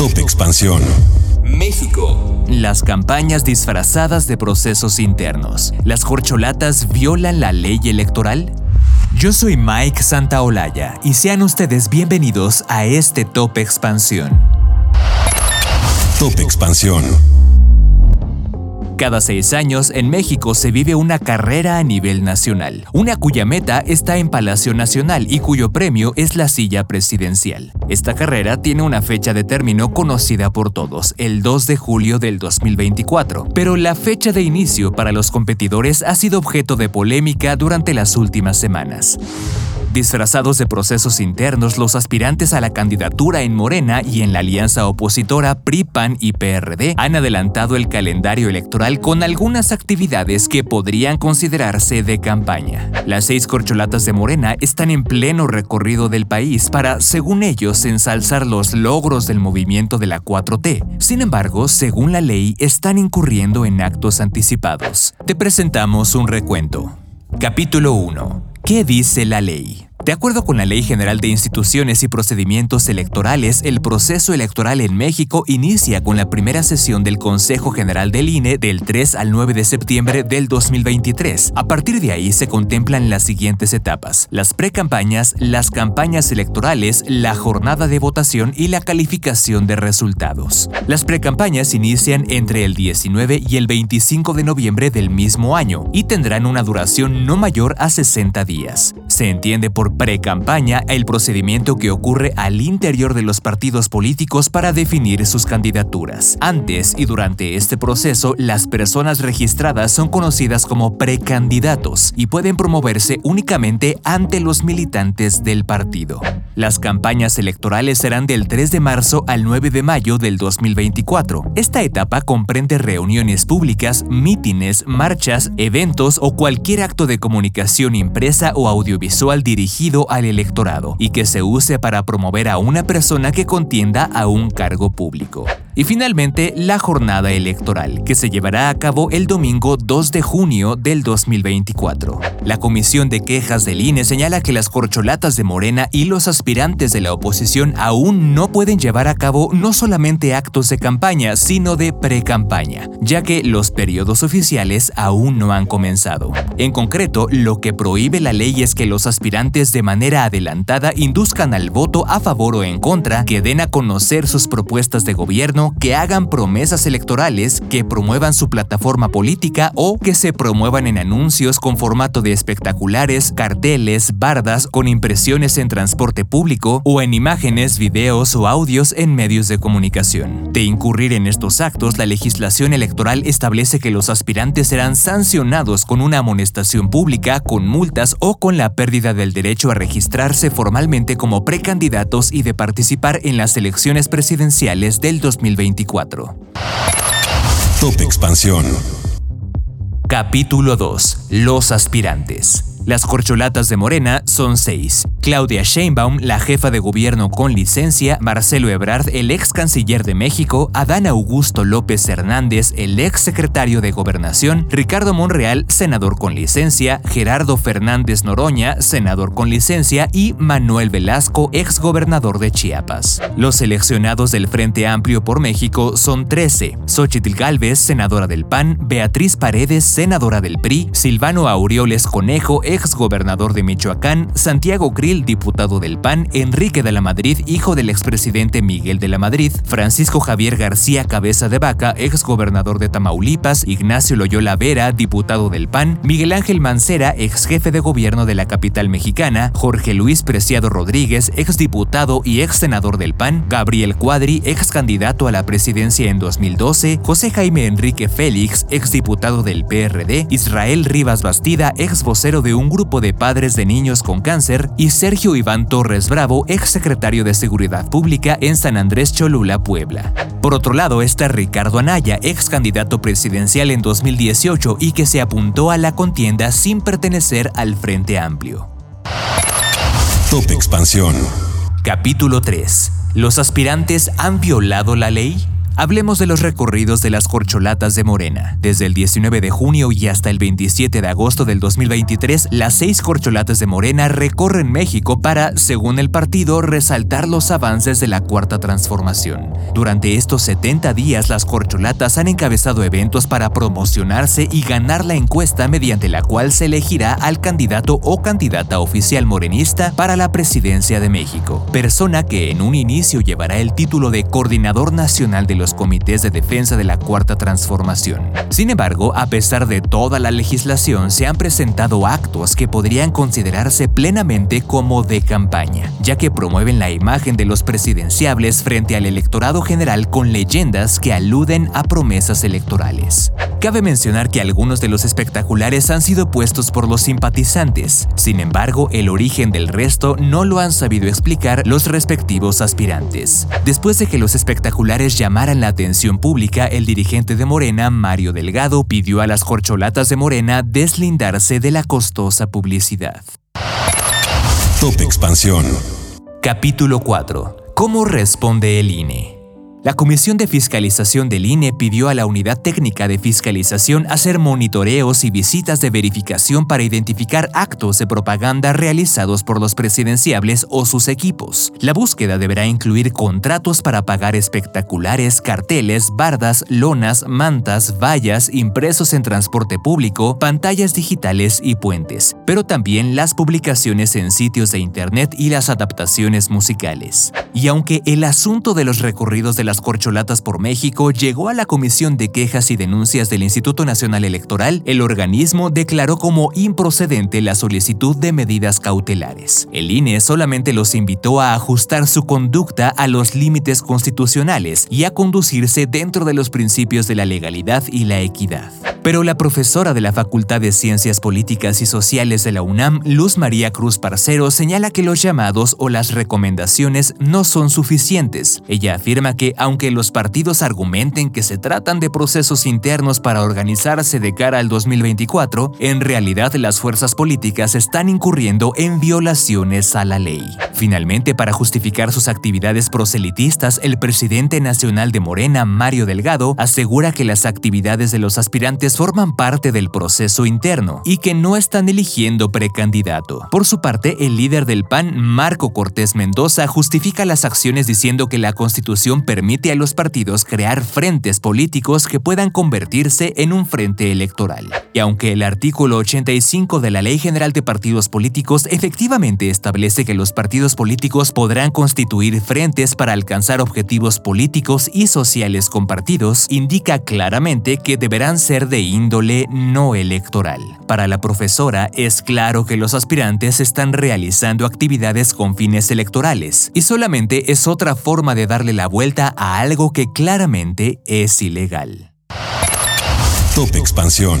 Top Expansión. México. Las campañas disfrazadas de procesos internos. ¿Las corcholatas violan la ley electoral? Yo soy Mike Santaolalla y sean ustedes bienvenidos a este Top Expansión. Top Expansión. Cada seis años en México se vive una carrera a nivel nacional, una cuya meta está en Palacio Nacional y cuyo premio es la silla presidencial. Esta carrera tiene una fecha de término conocida por todos, el 2 de julio del 2024, pero la fecha de inicio para los competidores ha sido objeto de polémica durante las últimas semanas. Disfrazados de procesos internos, los aspirantes a la candidatura en Morena y en la alianza opositora PRI, PAN y PRD han adelantado el calendario electoral con algunas actividades que podrían considerarse de campaña. Las seis corcholatas de Morena están en pleno recorrido del país para, según ellos, ensalzar los logros del movimiento de la 4T. Sin embargo, según la ley, están incurriendo en actos anticipados. Te presentamos un recuento. Capítulo 1. ¿Qué dice la ley? De acuerdo con la Ley General de Instituciones y Procedimientos Electorales, el proceso electoral en México inicia con la primera sesión del Consejo General del INE del 3 al 9 de septiembre del 2023. A partir de ahí se contemplan las siguientes etapas: las precampañas, las campañas electorales, la jornada de votación y la calificación de resultados. Las precampañas inician entre el 19 y el 25 de noviembre del mismo año y tendrán una duración no mayor a 60 días. Se entiende por pre-campaña el procedimiento que ocurre al interior de los partidos políticos para definir sus candidaturas. Antes y durante este proceso, las personas registradas son conocidas como precandidatos y pueden promoverse únicamente ante los militantes del partido. Las campañas electorales serán del 3 de marzo al 9 de mayo del 2024. Esta etapa comprende reuniones públicas, mítines, marchas, eventos o cualquier acto de comunicación impresa o audiovisual dirigido al electorado y que se use para promover a una persona que contienda a un cargo público. Y finalmente, la jornada electoral, que se llevará a cabo el domingo 2 de junio del 2024. La Comisión de Quejas del INE señala que las corcholatas de Morena y los aspirantes de la oposición aún no pueden llevar a cabo no solamente actos de campaña, sino de pre-campaña, ya que los periodos oficiales aún no han comenzado. En concreto, lo que prohíbe la ley es que los aspirantes de manera adelantada induzcan al voto a favor o en contra, que den a conocer sus propuestas de gobierno, que hagan promesas electorales, que promuevan su plataforma política o que se promuevan en anuncios con formato de espectaculares, carteles, bardas con impresiones en transporte público o en imágenes, videos o audios en medios de comunicación. De incurrir en estos actos, la legislación electoral establece que los aspirantes serán sancionados con una amonestación pública, con multas o con la pérdida del derecho a registrarse formalmente como precandidatos y de participar en las elecciones presidenciales del 2020. 2024. Top Expansión. Capítulo 2. Los aspirantes. Las corcholatas de Morena son seis. Claudia Sheinbaum, la jefa de gobierno con licencia, Marcelo Ebrard, el ex canciller de México, Adán Augusto López Hernández, el ex secretario de Gobernación, Ricardo Monreal, senador con licencia, Gerardo Fernández Noroña, senador con licencia, y Manuel Velasco, ex gobernador de Chiapas. Los seleccionados del Frente Amplio por México son 13. Xochitl Gálvez, senadora del PAN, Beatriz Paredes, senadora del PRI, Silvano Aureoles Conejo, ex gobernador de Michoacán, Santiago Krill, diputado del PAN, Enrique de la Madrid, hijo del expresidente Miguel de la Madrid, Francisco Javier García Cabeza de Vaca, ex gobernador de Tamaulipas, Ignacio Loyola Vera, diputado del PAN, Miguel Ángel Mancera, ex jefe de gobierno de la capital mexicana, Jorge Luis Preciado Rodríguez, ex diputado y ex senador del PAN, Gabriel Cuadri, ex candidato a la presidencia en 2012, José Jaime Enrique Félix, ex diputado del PRD, Israel Rivas Bastida, ex vocero de un grupo de padres de niños con cáncer, y Sergio Iván Torres Bravo, ex secretario de Seguridad Pública en San Andrés Cholula, Puebla. Por otro lado está Ricardo Anaya, ex candidato presidencial en 2018 y que se apuntó a la contienda sin pertenecer al Frente Amplio. Top Expansión. Capítulo 3. ¿Los aspirantes han violado la ley? Hablemos de los recorridos de las corcholatas de Morena. Desde el 19 de junio y hasta el 27 de agosto del 2023, las seis corcholatas de Morena recorren México para, según el partido, resaltar los avances de la Cuarta Transformación. Durante estos 70 días, las corcholatas han encabezado eventos para promocionarse y ganar la encuesta mediante la cual se elegirá al candidato o candidata oficial morenista para la presidencia de México, persona que en un inicio llevará el título de Coordinador Nacional de los comités de defensa de la Cuarta Transformación. Sin embargo, a pesar de toda la legislación, se han presentado actos que podrían considerarse plenamente como de campaña, ya que promueven la imagen de los presidenciables frente al electorado general con leyendas que aluden a promesas electorales. Cabe mencionar que algunos de los espectaculares han sido puestos por los simpatizantes, sin embargo, el origen del resto no lo han sabido explicar los respectivos aspirantes. Después de que los espectaculares llamaran la atención pública, el dirigente de Morena, Mario Delgado, pidió a las corcholatas de Morena deslindarse de la costosa publicidad. Top Expansión. Capítulo 4. ¿Cómo responde el INE? La Comisión de Fiscalización del INE pidió a la Unidad Técnica de Fiscalización hacer monitoreos y visitas de verificación para identificar actos de propaganda realizados por los presidenciables o sus equipos. La búsqueda deberá incluir contratos para pagar espectaculares, carteles, bardas, lonas, mantas, vallas, impresos en transporte público, pantallas digitales y puentes, pero también las publicaciones en sitios de Internet y las adaptaciones musicales. Y aunque el asunto de los recorridos de las corcholatas por México llegó a la Comisión de Quejas y Denuncias del Instituto Nacional Electoral, el organismo declaró como improcedente la solicitud de medidas cautelares. El INE solamente los invitó a ajustar su conducta a los límites constitucionales y a conducirse dentro de los principios de la legalidad y la equidad. Pero la profesora de la Facultad de Ciencias Políticas y Sociales de la UNAM, Luz María Cruz Parcero, señala que los llamados o las recomendaciones no son suficientes. Ella afirma que, aunque los partidos argumenten que se tratan de procesos internos para organizarse de cara al 2024, en realidad las fuerzas políticas están incurriendo en violaciones a la ley. Finalmente, para justificar sus actividades proselitistas, el presidente nacional de Morena, Mario Delgado, asegura que las actividades de los aspirantes forman parte del proceso interno y que no están eligiendo precandidato. Por su parte, el líder del PAN, Marco Cortés Mendoza, justifica las acciones diciendo que la Constitución permite a los partidos crear frentes políticos que puedan convertirse en un frente electoral. Y aunque el artículo 85 de la Ley General de Partidos Políticos efectivamente establece que los partidos políticos podrán constituir frentes para alcanzar objetivos políticos y sociales compartidos, indica claramente que deberán ser de índole no electoral. Para la profesora es claro que los aspirantes están realizando actividades con fines electorales y solamente es otra forma de darle la vuelta a algo que claramente es ilegal. Top Expansión.